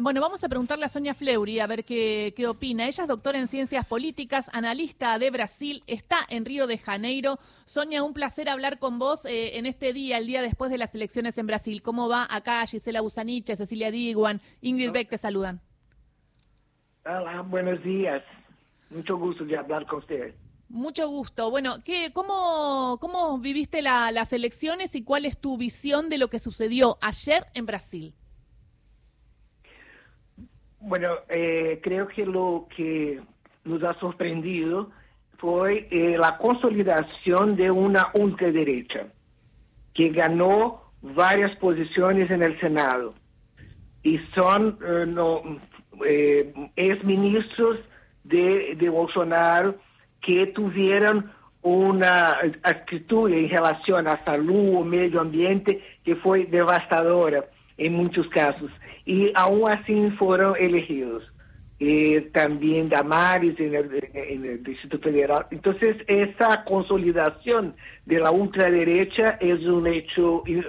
Bueno, vamos a preguntarle a Sonia Fleury a ver qué, qué, opina. Ella es doctora en ciencias políticas, analista de Brasil, está en Río de Janeiro. Sonia, un placer hablar con vos eh, en este día, el día después de las elecciones en Brasil. ¿Cómo va acá Gisela Busaniche, Cecilia Diguan, Ingrid Beck te saludan? Hola, buenos días. Mucho gusto de hablar con ustedes. Mucho gusto. Bueno, ¿qué, cómo, ¿cómo viviste la, las elecciones y cuál es tu visión de lo que sucedió ayer en Brasil? Bueno, eh, creo que lo que nos ha sorprendido fue eh, la consolidación de una ultraderecha que ganó varias posiciones en el Senado y son eh, no, eh, exministros de, de Bolsonaro que tuvieron una actitud en relación a salud medio ambiente que fue devastadora en muchos casos. Y aún así fueron elegidos. Eh, también Damares en el, en el, Distrito Federal. Entonces, esa consolidación de la ultraderecha es un hecho eh,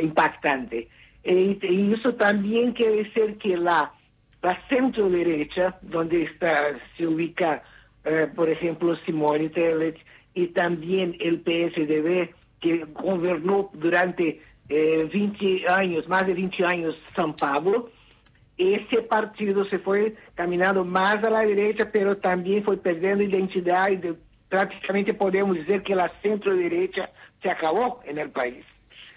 impactante. E, y eso también quiere decir que la, la centro derecha, donde está, se ubica, eh, por ejemplo, Simone Tebet, y también el PSDB, que gobernó durante eh, 20 años, más de 20 años, São Paulo, ese partido se fue caminando más a la derecha, pero también fue perdiendo identidad y de, prácticamente podemos decir que la centro derecha se acabó en el país.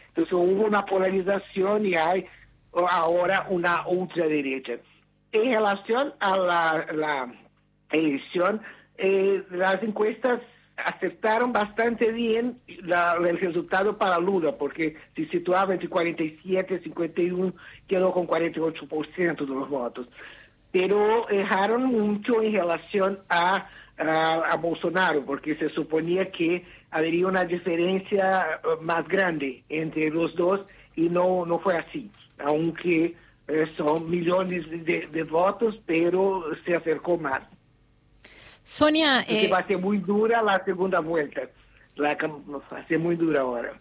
Entonces hubo una polarización y hay ahora una ultraderecha. En relación a la, la elección, eh, las encuestas aceptaron bastante bien la, el resultado para Lula, porque se situaba entre 47 y 51, quedó con 48% de los votos. Pero dejaron mucho en relación a, a, Bolsonaro, porque se suponía que habría una diferencia más grande entre los dos y no, no fue así, aunque eh, son millones de votos, pero se acercó más. Sonia. Eh, va a ser muy dura la segunda vuelta. La, va a ser muy dura ahora.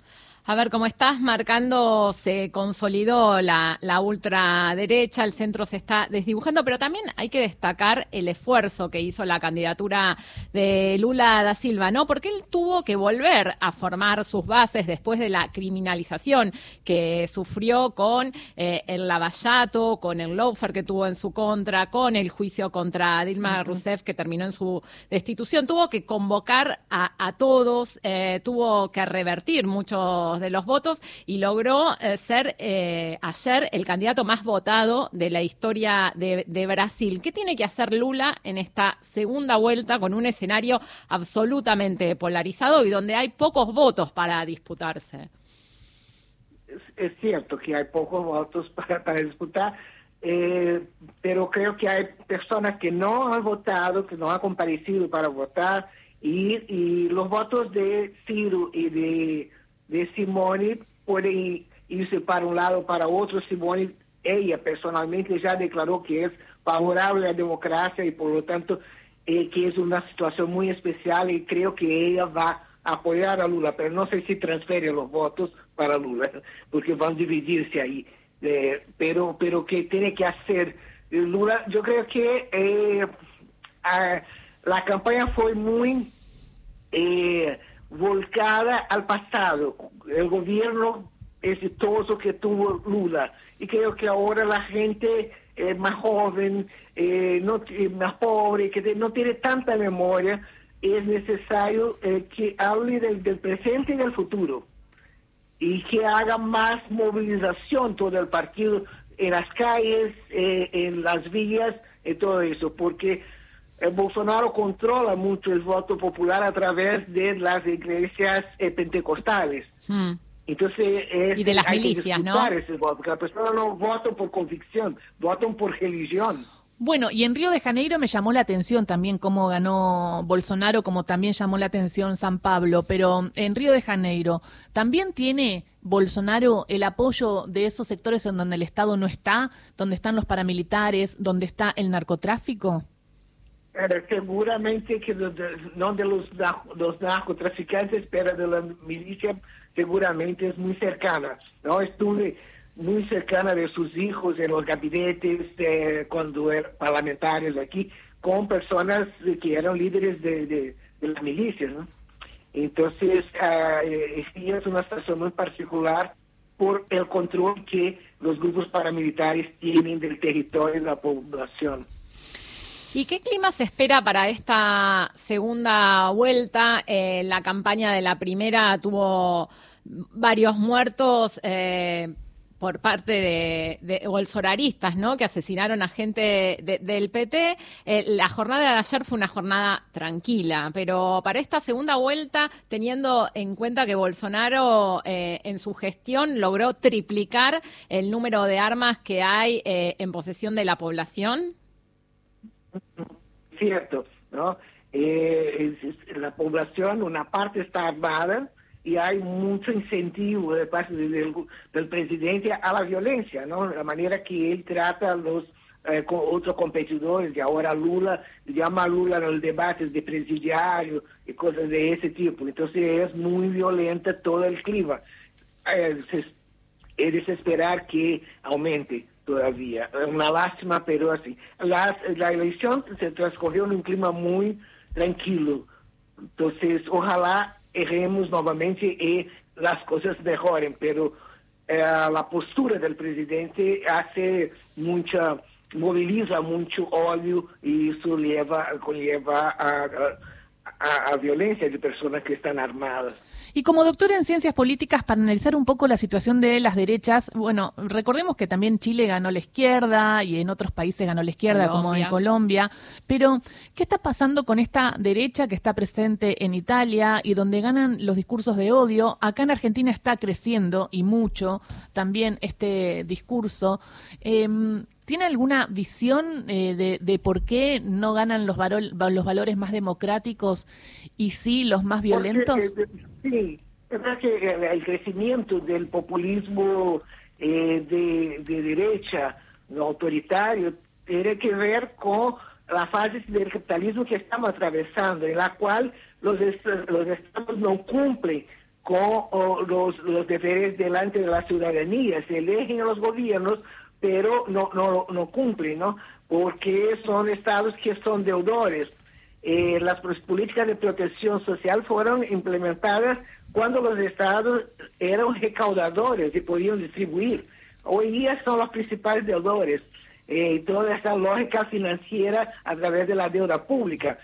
A ver, como estás marcando, se consolidó la, la, ultraderecha, el centro se está desdibujando, pero también hay que destacar el esfuerzo que hizo la candidatura de Lula da Silva, ¿no? Porque él tuvo que volver a formar sus bases después de la criminalización que sufrió con eh, el Lavallato, con el Loafer que tuvo en su contra, con el juicio contra Dilma uh -huh. Rousseff que terminó en su destitución. Tuvo que convocar a, a todos, eh, tuvo que revertir muchos de los votos y logró eh, ser eh, ayer el candidato más votado de la historia de, Brasil. ¿Qué tiene que hacer Lula en esta segunda vuelta con un escenario absolutamente polarizado y donde hay pocos votos para disputarse? Es, cierto que hay pocos votos para, para disputar. Eh, pero creo que hay personas que no han votado, que no han comparecido para votar, y, y los votos de Ciro y de de Simone pueden irse para un lado para otro. Simone, ella personalmente ya declaró que es favorable a la democracia y por lo tanto eh, que es una situación muy especial y creo que ella va a apoyar a Lula, pero no sé si transfiere los votos para Lula, porque a dividirse ahí. Eh, pero, pero que tiene que hacer Lula, yo creo que eh, a, la campaña fue muy eh, volcada al pasado, el gobierno exitoso que tuvo Lula. Y creo que ahora la gente eh, más joven, eh, más pobre, que no tiene tanta memoria, es necesario eh, que hable del, del, presente y del futuro. Y que haga más movilización todo el partido en las calles, en las vías, en todo eso, porque Bolsonaro controla mucho el voto popular a través de las iglesias eh, pentecostales. Hmm. Entonces, es, y de las milicias, ¿no? Ese voto, que la persona no vota por convicción, votan por religión. Bueno, y en Río de Janeiro me llamó la atención también cómo ganó Bolsonaro, como también llamó la atención San Pablo, pero en Río de Janeiro, ¿también tiene Bolsonaro el apoyo de esos sectores en donde el Estado no está, donde están los paramilitares, donde está el narcotráfico? Seguramente que de, de, no de los, los, narcotraficantes, pero de la milicia seguramente es muy cercana. ¿no? Estuve muy cercana de sus hijos en los gabinetes cuando eran parlamentarios aquí, con personas que eran líderes de, de, milicias. Entonces, uh, es una situación muy particular por el control que los grupos paramilitares tienen del territorio de la población. ¿Y qué clima se espera para esta segunda vuelta? Eh, la campaña de la primera tuvo varios muertos. Eh, por parte de, bolsonaristas, ¿no? Que asesinaron a gente del PT. Eh, la jornada de ayer fue una jornada tranquila, pero para esta segunda vuelta, teniendo en cuenta que Bolsonaro en su gestión logró triplicar el número de armas que hay en posesión de la población. Cierto, ¿no? la población, una parte está armada, y hay mucho incentivo de parte del, presidente a la violencia, ¿no? La manera que él trata a los eh, otros competidores, y ahora Lula llama a Lula en los debates de presidiario y cosas de ese tipo. Entonces es muy violenta todo el clima. Eh, es de esperar que aumente todavía. Una lástima, pero así. La, la elección se transcurrió en un clima muy tranquilo. Entonces, ojalá erremos novamente y las cosas mejoren, pero eh, la postura del presidente hace mucha, moviliza mucho odio y eso lleva, conlleva a, a, a violencia de personas que están armadas. Y como doctora en ciencias políticas, para analizar un poco la situación de las derechas, bueno, recordemos que también Chile ganó la izquierda y en otros países ganó la izquierda, como en Colombia. Pero, ¿qué está pasando con esta derecha que está presente en Italia y donde ganan los discursos de odio? Acá en Argentina está creciendo y mucho también este discurso. Eh, ¿Tiene alguna visión eh, de, por qué no ganan los, los valores más democráticos y sí los más violentos? Eh, sí, es verdad que el crecimiento del populismo eh, de, de, derecha, autoritario, tiene que ver con la fase del capitalismo que estamos atravesando, en la cual los, los estados no cumplen con los, los deberes delante de la ciudadanía, se eligen a los gobiernos pero no, no, no cumplen, ¿no? Porque son estados que son deudores. Eh, las políticas de protección social fueron implementadas cuando los estados eran recaudadores y podían distribuir. Hoy día son los principales deudores. Eh, toda esa lógica financiera a través de la deuda pública.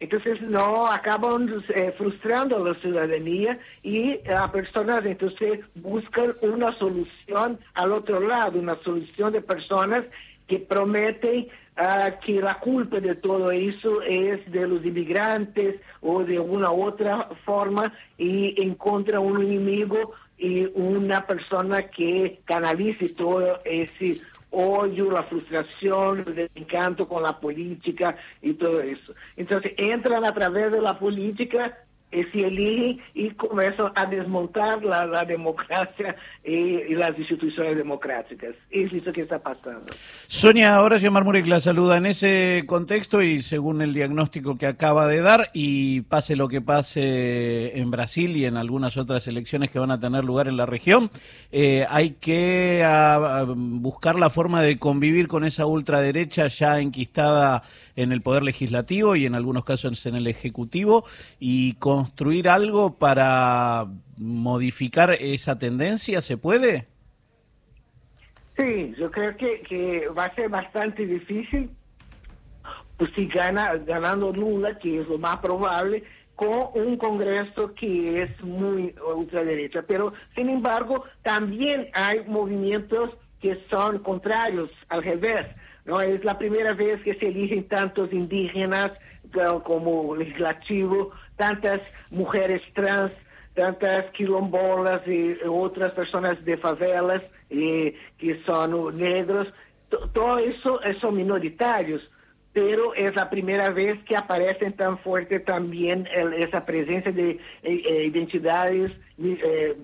Entonces no acaban eh, frustrando a la ciudadanía y las personas entonces buscan una solución al otro lado, una solución de personas que prometen uh, que la culpa de todo eso es de los inmigrantes o de una otra forma y encuentra un enemigo y una persona que canalice todo ese odio, la frustración, el desencanto con la política y todo eso. Entonces entran a través de la política se eligen y comienzan a desmontar la, democracia y, las instituciones democráticas. Es eso que está pasando. Sonia Horacio Marmurek la saluda en ese contexto y según el diagnóstico que acaba de dar y pase lo que pase en Brasil y en algunas otras elecciones que van a tener lugar en la región, eh, hay que buscar la forma de convivir con esa ultraderecha ya enquistada en el Poder Legislativo y en algunos casos en el Ejecutivo y construir algo para modificar esa tendencia? ¿Se puede? Sí, yo creo que, va a ser bastante difícil pues si gana, ganando Lula, que es lo más probable, con un Congreso que es muy ultraderecha. Pero, sin embargo, también hay movimientos que son contrarios, al revés. ¿no? Es la primera vez que se eligen tantos indígenas como legislativo, tantas mujeres trans, tantas quilombolas y otras personas de favelas eh, que son negros. todo eso son minoritarios, pero es la primera vez que aparecen tan fuerte también el, esa presencia de eh, eh identidades eh,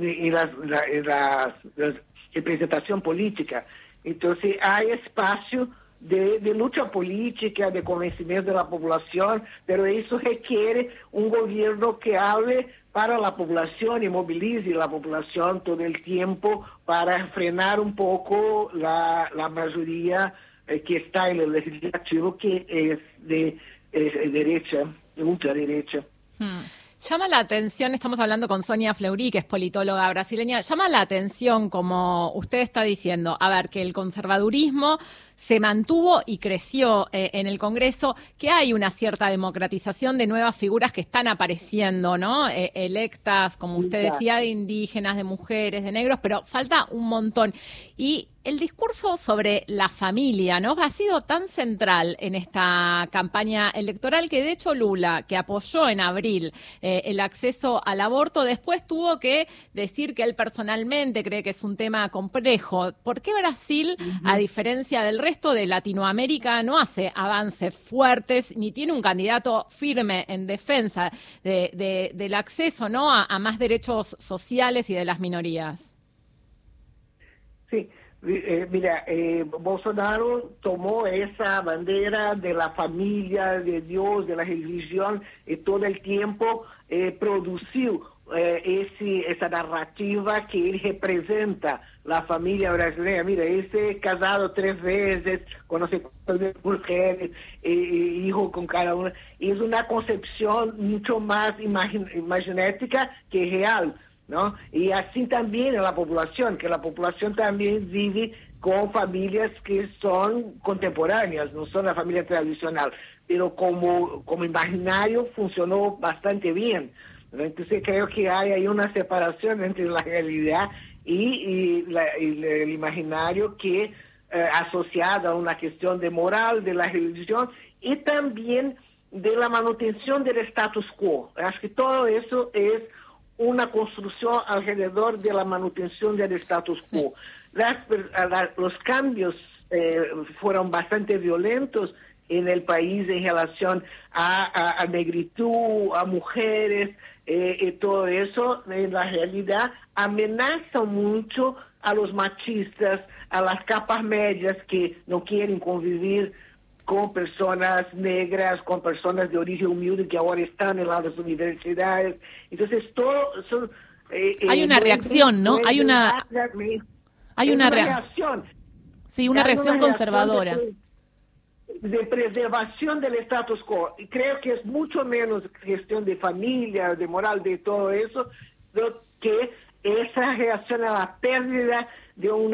y las, la, las, las representación política. Entonces, hay espacio de, de, lucha política, de convencimiento de la población, pero eso requiere un gobierno que hable para la población y movilice la población todo el tiempo para frenar un poco la, la mayoría eh, que está en el legislativo que es de derecha, ultraderecha. Hmm. Llama la atención, estamos hablando con Sonia Fleury, que es politóloga brasileña, llama la atención, como usted está diciendo, a ver, que el conservadurismo se mantuvo y creció eh, en el Congreso, que hay una cierta democratización de nuevas figuras que están apareciendo, ¿no? Eh, electas, como usted decía, de indígenas, de mujeres, de negros, pero falta un montón. Y el discurso sobre la familia, ¿no? Ha sido tan central en esta campaña electoral que de hecho Lula, que apoyó en abril eh, el acceso al aborto, después tuvo que decir que él personalmente cree que es un tema complejo. ¿Por qué Brasil, a diferencia del resto de Latinoamérica, no hace avances fuertes ni tiene un candidato firme en defensa del acceso, ¿no? a más derechos sociales y de las minorías? Sí, eh, mira, eh, Bolsonaro tomó esa bandera de la familia, de Dios, de la religión, y todo el tiempo eh, produció ese, esa narrativa que él representa la familia brasileña. Mira, ese casado tres veces, conoce cuántas mujeres, hijo con cada una. Es una concepción mucho más imaginética que real. ¿No? Y así también en la población, que la población también vive con familias que son contemporáneas, no son la familia tradicional, pero como, como imaginario funcionó bastante bien. Entonces creo que hay ahí una separación entre la realidad y, el imaginario que eh, asociada a una cuestión de moral, de la religión y también de la manutención del status quo. Acho que todo eso es una construcción alrededor de la manutención del status quo. los cambios eh, fueron bastante violentos en el país en relación a, negritud, a mujeres, eh, y todo eso, en la realidad, amenaza mucho a los machistas, a las capas medias que no quieren convivir con personas negras, con personas de origen humilde que ahora están en las universidades. Entonces, todo son... Eh, eh, hay una reacción, ¿no? Hay una... Hay una, reacción. Sí, una reacción conservadora. De, preservación del status quo. Y creo que es mucho menos cuestión de familia, de moral, de todo eso, que esa reacción a la pérdida de un,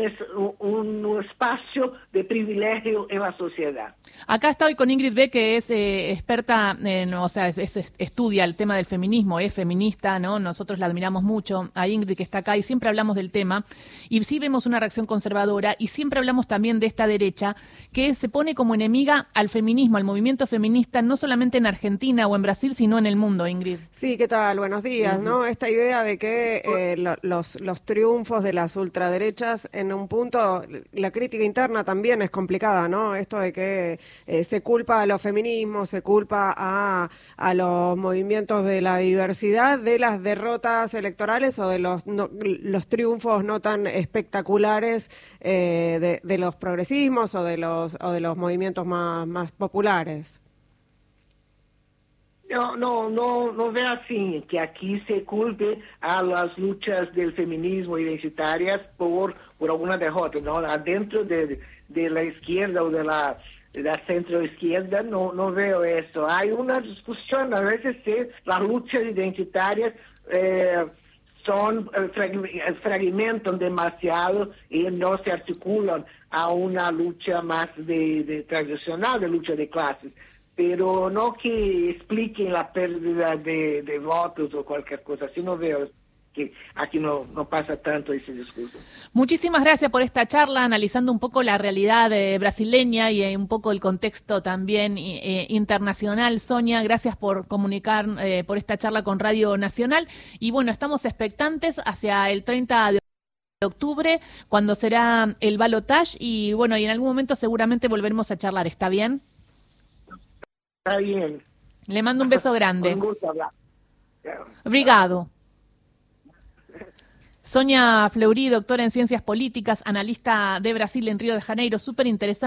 un, espacio de privilegio en la sociedad. Acá estoy con Ingrid B, que es eh, experta, en, o sea, estudia el tema del feminismo, es feminista, ¿no? Nosotros la admiramos mucho, a Ingrid que está acá, y siempre hablamos del tema, y sí vemos una reacción conservadora, y siempre hablamos también de esta derecha, que se pone como enemiga al feminismo, al movimiento feminista, no solamente en Argentina o en Brasil, sino en el mundo, Ingrid. Sí, ¿qué tal? Buenos días, ¿no? Esta idea de que eh, los, los triunfos de las ultraderechas en un punto, la crítica interna también es complicada, ¿no? Esto de que eh, se culpa a los feminismos, se culpa a, los movimientos de la diversidad de las derrotas electorales o de los, los triunfos no tan espectaculares eh, de, de, los progresismos o de los, o de los movimientos más, más populares. No, no, no, no ve así, que aquí se culpe a las luchas del feminismo identitarias por, por alguna derrota, ¿no? Adentro de, de la izquierda o de la, de la centro izquierda no, no veo eso. Hay una discusión, a veces que las luchas identitarias eh, son, eh, fragmentan demasiado y no se articulan a una lucha más de, de tradicional, de lucha de clases pero no que expliquen la pérdida de, votos o cualquier cosa, así no veo que aquí no, no pasa tanto ese discurso. Muchísimas gracias por esta charla, analizando un poco la realidad eh, brasileña y eh, un poco el contexto también eh, internacional. Sonia, gracias por comunicar, por esta charla con Radio Nacional. Y bueno, estamos expectantes hacia el 30 de octubre, cuando será el balotage. Y bueno, y en algún momento seguramente volveremos a charlar. ¿Está bien? Está bien. Le mando un beso grande. Un gusto hablar. Obrigado. Sonia Fleury, doctora en Ciencias Políticas, analista de Brasil en Río de Janeiro, súper interesante.